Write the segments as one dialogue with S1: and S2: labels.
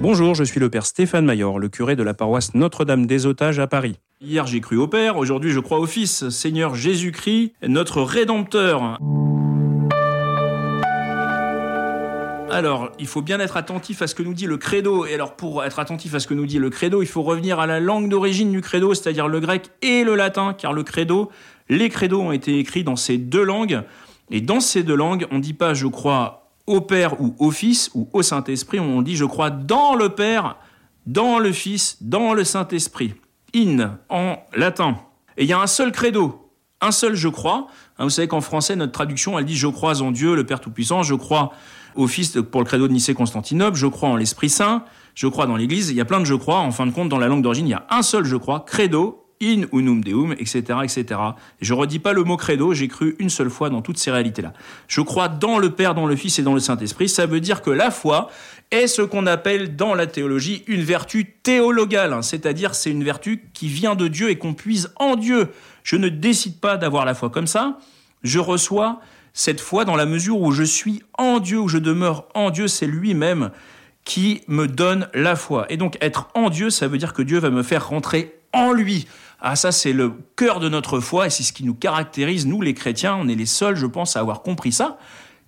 S1: Bonjour, je suis le père Stéphane Mayor, le curé de la paroisse Notre-Dame des Otages à Paris. Hier j'ai cru au Père, aujourd'hui je crois au Fils, Seigneur Jésus-Christ, notre Rédempteur. Alors, il faut bien être attentif à ce que nous dit le credo. Et alors, pour être attentif à ce que nous dit le credo, il faut revenir à la langue d'origine du credo, c'est-à-dire le grec et le latin, car le credo, les credos ont été écrits dans ces deux langues. Et dans ces deux langues, on ne dit pas je crois au Père ou au Fils ou au Saint-Esprit, on dit je crois dans le Père, dans le Fils, dans le Saint-Esprit. In en latin. Et il y a un seul credo, un seul je crois. Hein, vous savez qu'en français, notre traduction, elle dit je crois en Dieu, le Père Tout-Puissant, je crois au Fils pour le credo de Nicée-Constantinople, je crois en l'Esprit Saint, je crois dans l'Église. Il y a plein de je crois. En fin de compte, dans la langue d'origine, il y a un seul je crois, credo, in unum deum, etc., etc. Je redis pas le mot credo, j'ai cru une seule fois dans toutes ces réalités-là. Je crois dans le Père, dans le Fils et dans le Saint-Esprit. Ça veut dire que la foi est ce qu'on appelle dans la théologie une vertu théologale, hein. c'est-à-dire c'est une vertu qui vient de Dieu et qu'on puise en Dieu. Je ne décide pas d'avoir la foi comme ça, je reçois cette foi dans la mesure où je suis en Dieu, où je demeure en Dieu, c'est lui-même qui me donne la foi. Et donc être en Dieu, ça veut dire que Dieu va me faire rentrer en lui. Ah ça c'est le cœur de notre foi et c'est ce qui nous caractérise, nous les chrétiens, on est les seuls je pense à avoir compris ça,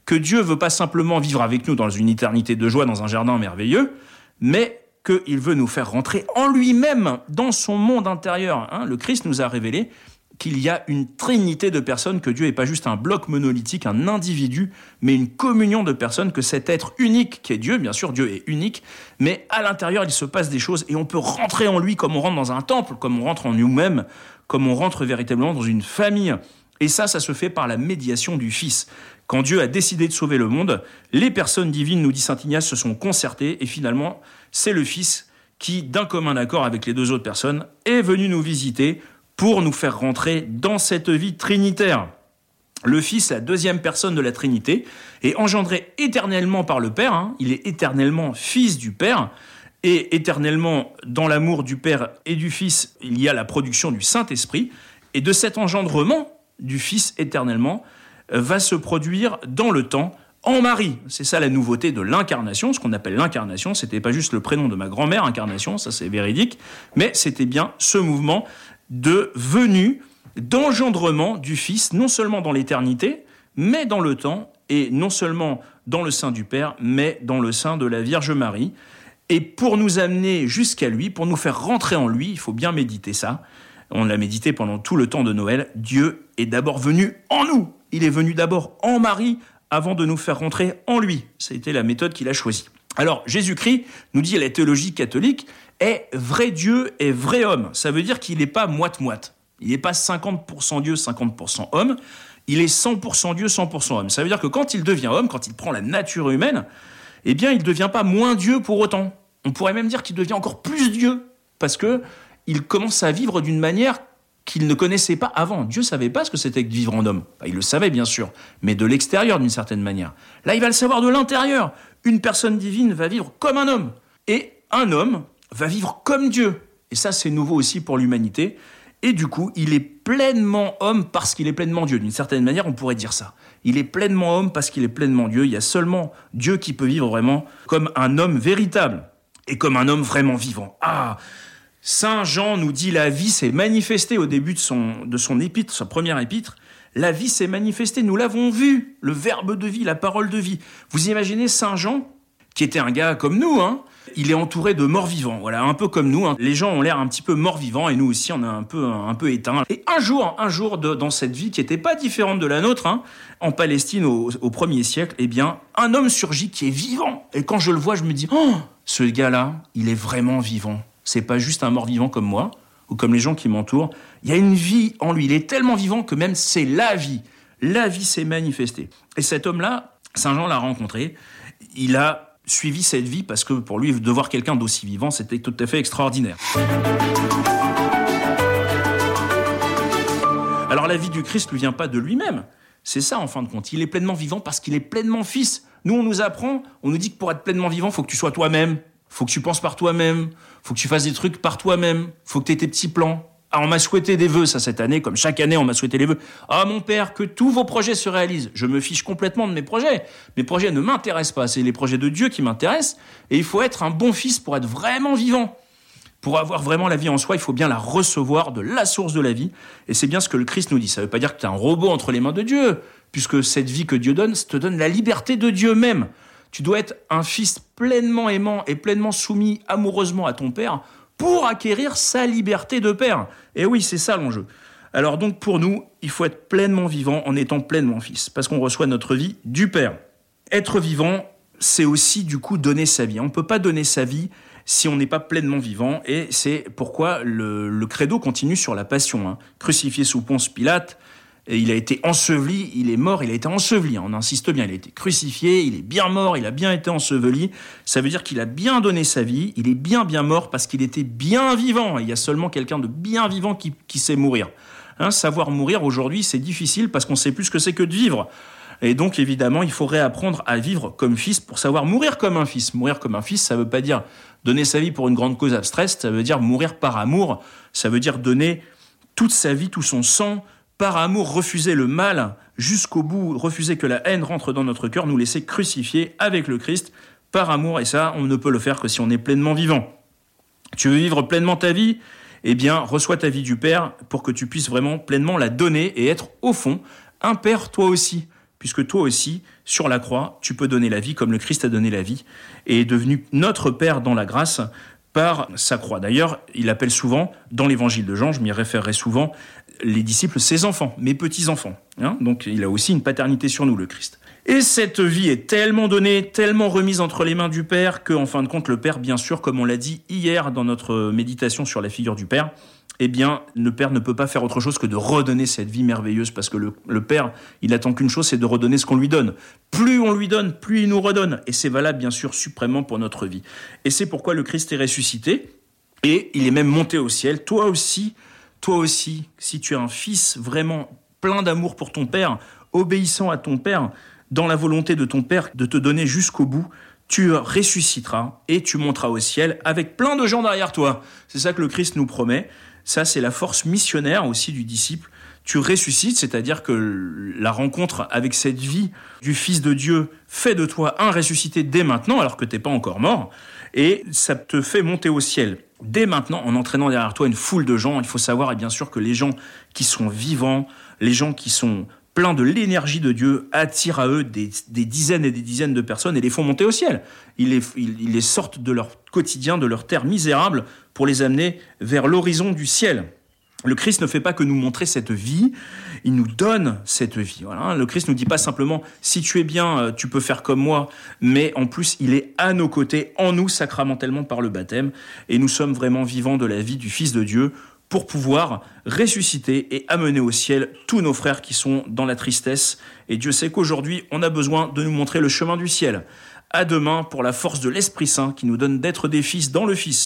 S1: que Dieu veut pas simplement vivre avec nous dans une éternité de joie dans un jardin merveilleux, mais qu'il veut nous faire rentrer en lui-même, dans son monde intérieur. Hein. le Christ nous a révélé qu'il y a une trinité de personnes, que Dieu n'est pas juste un bloc monolithique, un individu, mais une communion de personnes, que cet être unique qui est Dieu, bien sûr Dieu est unique, mais à l'intérieur il se passe des choses et on peut rentrer en lui comme on rentre dans un temple, comme on rentre en nous-mêmes, comme on rentre véritablement dans une famille. Et ça, ça se fait par la médiation du Fils. Quand Dieu a décidé de sauver le monde, les personnes divines, nous dit Saint Ignace, se sont concertées et finalement, c'est le Fils qui, d'un commun accord avec les deux autres personnes, est venu nous visiter pour nous faire rentrer dans cette vie trinitaire. Le Fils, la deuxième personne de la Trinité, est engendré éternellement par le Père, hein. il est éternellement Fils du Père, et éternellement dans l'amour du Père et du Fils, il y a la production du Saint-Esprit, et de cet engendrement du Fils éternellement euh, va se produire dans le temps en Marie. C'est ça la nouveauté de l'incarnation, ce qu'on appelle l'incarnation. C'était pas juste le prénom de ma grand-mère, incarnation, ça c'est véridique, mais c'était bien ce mouvement de venue, d'engendrement du Fils, non seulement dans l'éternité, mais dans le temps, et non seulement dans le sein du Père, mais dans le sein de la Vierge Marie. Et pour nous amener jusqu'à lui, pour nous faire rentrer en lui, il faut bien méditer ça. On l'a médité pendant tout le temps de Noël. Dieu est d'abord venu en nous. Il est venu d'abord en Marie avant de nous faire rentrer en lui. C'était la méthode qu'il a choisie. Alors, Jésus-Christ, nous dit la théologie catholique, est vrai Dieu et vrai homme. Ça veut dire qu'il n'est pas moite-moite. Il n'est pas 50% Dieu, 50% homme. Il est 100% Dieu, 100% homme. Ça veut dire que quand il devient homme, quand il prend la nature humaine, eh bien, il ne devient pas moins Dieu pour autant. On pourrait même dire qu'il devient encore plus Dieu. Parce que il commence à vivre d'une manière qu'il ne connaissait pas avant. Dieu savait pas ce que c'était que vivre en homme. il le savait bien sûr, mais de l'extérieur d'une certaine manière. Là, il va le savoir de l'intérieur. Une personne divine va vivre comme un homme. Et un homme va vivre comme Dieu. Et ça, c'est nouveau aussi pour l'humanité. Et du coup, il est pleinement homme parce qu'il est pleinement Dieu. D'une certaine manière, on pourrait dire ça. Il est pleinement homme parce qu'il est pleinement Dieu. Il y a seulement Dieu qui peut vivre vraiment comme un homme véritable et comme un homme vraiment vivant. Ah Saint Jean nous dit la vie s'est manifestée au début de son, de son épître, sa première épître. La vie s'est manifestée, nous l'avons vu, le verbe de vie, la parole de vie. Vous imaginez Saint Jean, qui était un gars comme nous, hein, il est entouré de morts vivants, voilà, un peu comme nous. Hein. Les gens ont l'air un petit peu morts vivants et nous aussi, on est un peu, un peu éteints. Et un jour, un jour dans cette vie qui n'était pas différente de la nôtre, hein, en Palestine au, au, premier siècle, eh bien, un homme surgit qui est vivant. Et quand je le vois, je me dis, oh, ce gars-là, il est vraiment vivant. C'est pas juste un mort vivant comme moi ou comme les gens qui m'entourent. Il y a une vie en lui. Il est tellement vivant que même c'est la vie. La vie s'est manifestée. Et cet homme-là, Saint Jean l'a rencontré. Il a suivi cette vie parce que pour lui, de voir quelqu'un d'aussi vivant, c'était tout à fait extraordinaire. Alors la vie du Christ ne vient pas de lui-même. C'est ça en fin de compte. Il est pleinement vivant parce qu'il est pleinement fils. Nous, on nous apprend, on nous dit que pour être pleinement vivant, faut que tu sois toi-même. Faut que tu penses par toi-même. Faut que tu fasses des trucs par toi-même. Faut que tu aies tes petits plans. Ah, on m'a souhaité des vœux, ça, cette année, comme chaque année, on m'a souhaité les vœux. Ah, mon père, que tous vos projets se réalisent. Je me fiche complètement de mes projets. Mes projets ne m'intéressent pas. C'est les projets de Dieu qui m'intéressent. Et il faut être un bon fils pour être vraiment vivant. Pour avoir vraiment la vie en soi, il faut bien la recevoir de la source de la vie. Et c'est bien ce que le Christ nous dit. Ça ne veut pas dire que tu es un robot entre les mains de Dieu, puisque cette vie que Dieu donne, ça te donne la liberté de Dieu même. Tu dois être un fils pleinement aimant et pleinement soumis amoureusement à ton Père pour acquérir sa liberté de père. Et oui, c'est ça l'enjeu. Alors donc pour nous, il faut être pleinement vivant en étant pleinement fils, parce qu'on reçoit notre vie du Père. Être vivant, c'est aussi du coup donner sa vie. On ne peut pas donner sa vie si on n'est pas pleinement vivant, et c'est pourquoi le, credo continue sur la passion. Hein. Crucifié sous Ponce Pilate, il a été enseveli, il est mort, il a été enseveli, on insiste bien, il a été crucifié, il est bien mort, il a bien été enseveli. Ça veut dire qu'il a bien donné sa vie, il est bien bien mort parce qu'il était bien vivant. Il y a seulement quelqu'un de bien vivant qui, sait mourir. Hein, savoir mourir aujourd'hui, c'est difficile parce qu'on sait plus ce que c'est que de vivre. Et donc évidemment, il faut réapprendre à vivre comme fils pour savoir mourir comme un fils. Mourir comme un fils, ça ne veut pas dire donner sa vie pour une grande cause abstraite, ça veut dire mourir par amour, ça veut dire donner toute sa vie, tout son sang, par amour, refuser le mal jusqu'au bout, refuser que la haine rentre dans notre cœur, nous laisser crucifier avec le Christ par amour. Et ça, on ne peut le faire que si on est pleinement vivant. Tu veux vivre pleinement ta vie? Eh bien, reçois ta vie du Père pour que tu puisses vraiment pleinement la donner et être au fond un Père toi aussi. Puisque toi aussi, sur la croix, tu peux donner la vie comme le Christ a donné la vie et est devenu notre Père dans la grâce par sa croix. D'ailleurs, il appelle souvent, dans l'évangile de Jean, je m'y référerai souvent, les disciples ses enfants, mes petits-enfants. Hein. Donc il a aussi une paternité sur nous, le Christ. Et cette vie est tellement donnée, tellement remise entre les mains du Père, que en fin de compte, le Père, bien sûr, comme on l'a dit hier dans notre méditation sur la figure du Père, eh bien, le Père ne peut pas faire autre chose que de redonner cette vie merveilleuse, parce que le, Père, il attend qu'une chose, c'est de redonner ce qu'on lui donne. Plus on lui donne, plus il nous redonne. Et c'est valable, bien sûr, suprêmement pour notre vie. Et c'est pourquoi le Christ est ressuscité, et il est même monté au ciel. Toi aussi, toi aussi, si tu es un fils vraiment plein d'amour pour ton Père, obéissant à ton Père, dans la volonté de ton Père de te donner jusqu'au bout, tu ressusciteras et tu monteras au ciel avec plein de gens derrière toi. C'est ça que le Christ nous promet. Ça, c'est la force missionnaire aussi du disciple. Tu ressuscites, c'est-à-dire que la rencontre avec cette vie du Fils de Dieu fait de toi un ressuscité dès maintenant, alors que tu n'es pas encore mort, et ça te fait monter au ciel. Dès maintenant, en entraînant derrière toi une foule de gens, il faut savoir, et bien sûr, que les gens qui sont vivants, les gens qui sont pleins de l'énergie de Dieu, attirent à eux des, dizaines et des dizaines de personnes et les font monter au ciel. Ils les, ils les sortent de leur quotidien, de leur terre misérable, pour les amener vers l'horizon du ciel. Le Christ ne fait pas que nous montrer cette vie, il nous donne cette vie. Le Christ ne nous dit pas simplement si tu es bien, euh, tu peux faire comme moi, mais en plus il est à nos côtés, en nous sacramentellement par le baptême, et nous sommes vraiment vivants de la vie du Fils de Dieu pour pouvoir ressusciter et amener au ciel tous nos frères qui sont dans la tristesse. Et Dieu sait qu'aujourd'hui, on a besoin de nous montrer le chemin du ciel. À demain pour la force de l'Esprit Saint qui nous donne d'être des fils dans le Fils.